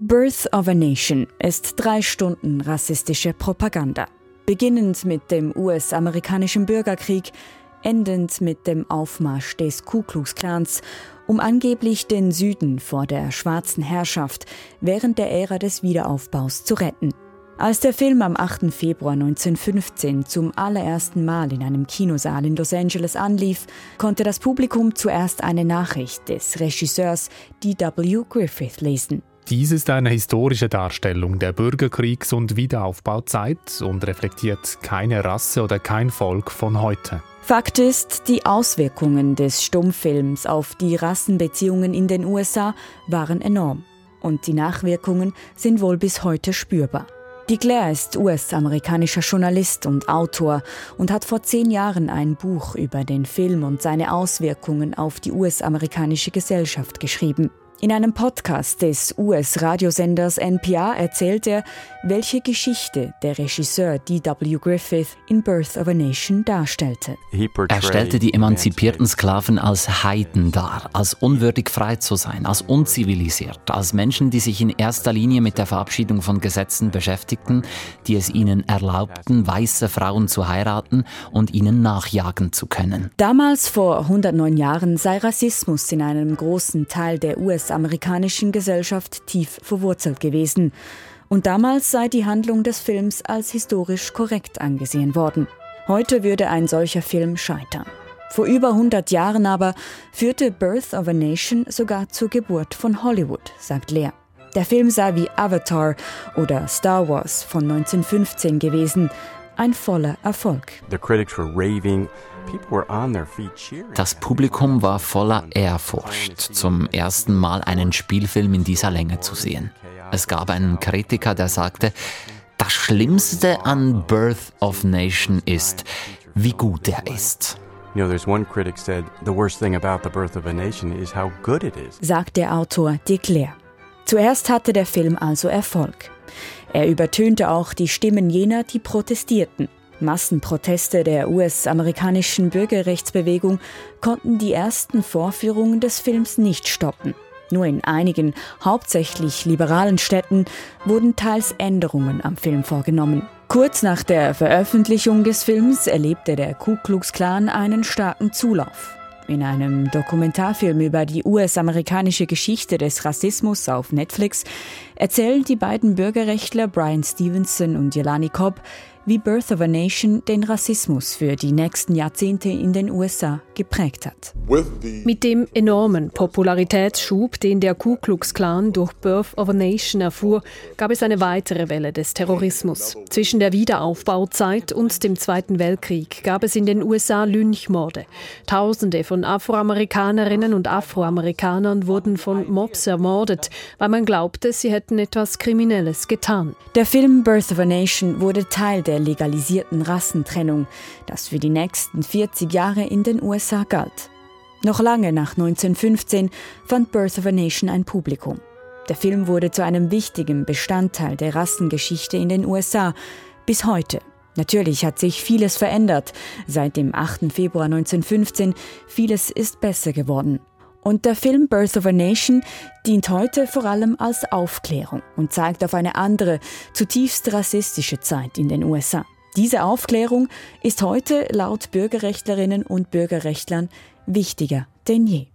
Birth of a Nation ist drei Stunden rassistische Propaganda. Beginnend mit dem US-amerikanischen Bürgerkrieg, endend mit dem Aufmarsch des Ku Klux Klans, um angeblich den Süden vor der schwarzen Herrschaft während der Ära des Wiederaufbaus zu retten. Als der Film am 8. Februar 1915 zum allerersten Mal in einem Kinosaal in Los Angeles anlief, konnte das Publikum zuerst eine Nachricht des Regisseurs D.W. Griffith lesen. Dies ist eine historische Darstellung der Bürgerkriegs- und Wiederaufbauzeit und reflektiert keine Rasse oder kein Volk von heute. Fakt ist, die Auswirkungen des Stummfilms auf die Rassenbeziehungen in den USA waren enorm. Und die Nachwirkungen sind wohl bis heute spürbar. Die Claire ist US-amerikanischer Journalist und Autor und hat vor zehn Jahren ein Buch über den Film und seine Auswirkungen auf die US-amerikanische Gesellschaft geschrieben. In einem Podcast des US-Radiosenders NPR erzählt er, welche Geschichte der Regisseur D.W. Griffith in Birth of a Nation darstellte. Er stellte die emanzipierten Sklaven als Heiden dar, als unwürdig frei zu sein, als unzivilisiert, als Menschen, die sich in erster Linie mit der Verabschiedung von Gesetzen beschäftigten, die es ihnen erlaubten, weiße Frauen zu heiraten und ihnen nachjagen zu können. Damals vor 109 Jahren sei Rassismus in einem großen Teil der US US-amerikanischen Gesellschaft tief verwurzelt gewesen. Und damals sei die Handlung des Films als historisch korrekt angesehen worden. Heute würde ein solcher Film scheitern. Vor über 100 Jahren aber führte Birth of a Nation sogar zur Geburt von Hollywood, sagt Lea. Der Film sei wie Avatar oder Star Wars von 1915 gewesen, ein voller Erfolg. Das Publikum war voller Ehrfurcht, zum ersten Mal einen Spielfilm in dieser Länge zu sehen. Es gab einen Kritiker, der sagte, das Schlimmste an Birth of Nation ist, wie gut er ist. Sagt der Autor De Clare. Zuerst hatte der Film also Erfolg. Er übertönte auch die Stimmen jener, die protestierten. Massenproteste der US-amerikanischen Bürgerrechtsbewegung konnten die ersten Vorführungen des Films nicht stoppen. Nur in einigen, hauptsächlich liberalen Städten wurden teils Änderungen am Film vorgenommen. Kurz nach der Veröffentlichung des Films erlebte der Ku Klux Klan einen starken Zulauf. In einem Dokumentarfilm über die US-amerikanische Geschichte des Rassismus auf Netflix erzählen die beiden Bürgerrechtler Brian Stevenson und Jelani Cobb, wie Birth of a Nation den Rassismus für die nächsten Jahrzehnte in den USA geprägt hat. Mit dem enormen Popularitätsschub, den der Ku Klux Klan durch Birth of a Nation erfuhr, gab es eine weitere Welle des Terrorismus. Zwischen der Wiederaufbauzeit und dem Zweiten Weltkrieg gab es in den USA Lynchmorde. Tausende von Afroamerikanerinnen und Afroamerikanern wurden von Mobs ermordet, weil man glaubte, sie hätten etwas Kriminelles getan. Der Film Birth of a Nation wurde Teil der der legalisierten Rassentrennung, das für die nächsten 40 Jahre in den USA galt. Noch lange nach 1915 fand Birth of a Nation ein Publikum. Der Film wurde zu einem wichtigen Bestandteil der Rassengeschichte in den USA bis heute. Natürlich hat sich vieles verändert. Seit dem 8. Februar 1915 vieles ist besser geworden. Und der Film Birth of a Nation dient heute vor allem als Aufklärung und zeigt auf eine andere, zutiefst rassistische Zeit in den USA. Diese Aufklärung ist heute laut Bürgerrechtlerinnen und Bürgerrechtlern wichtiger denn je.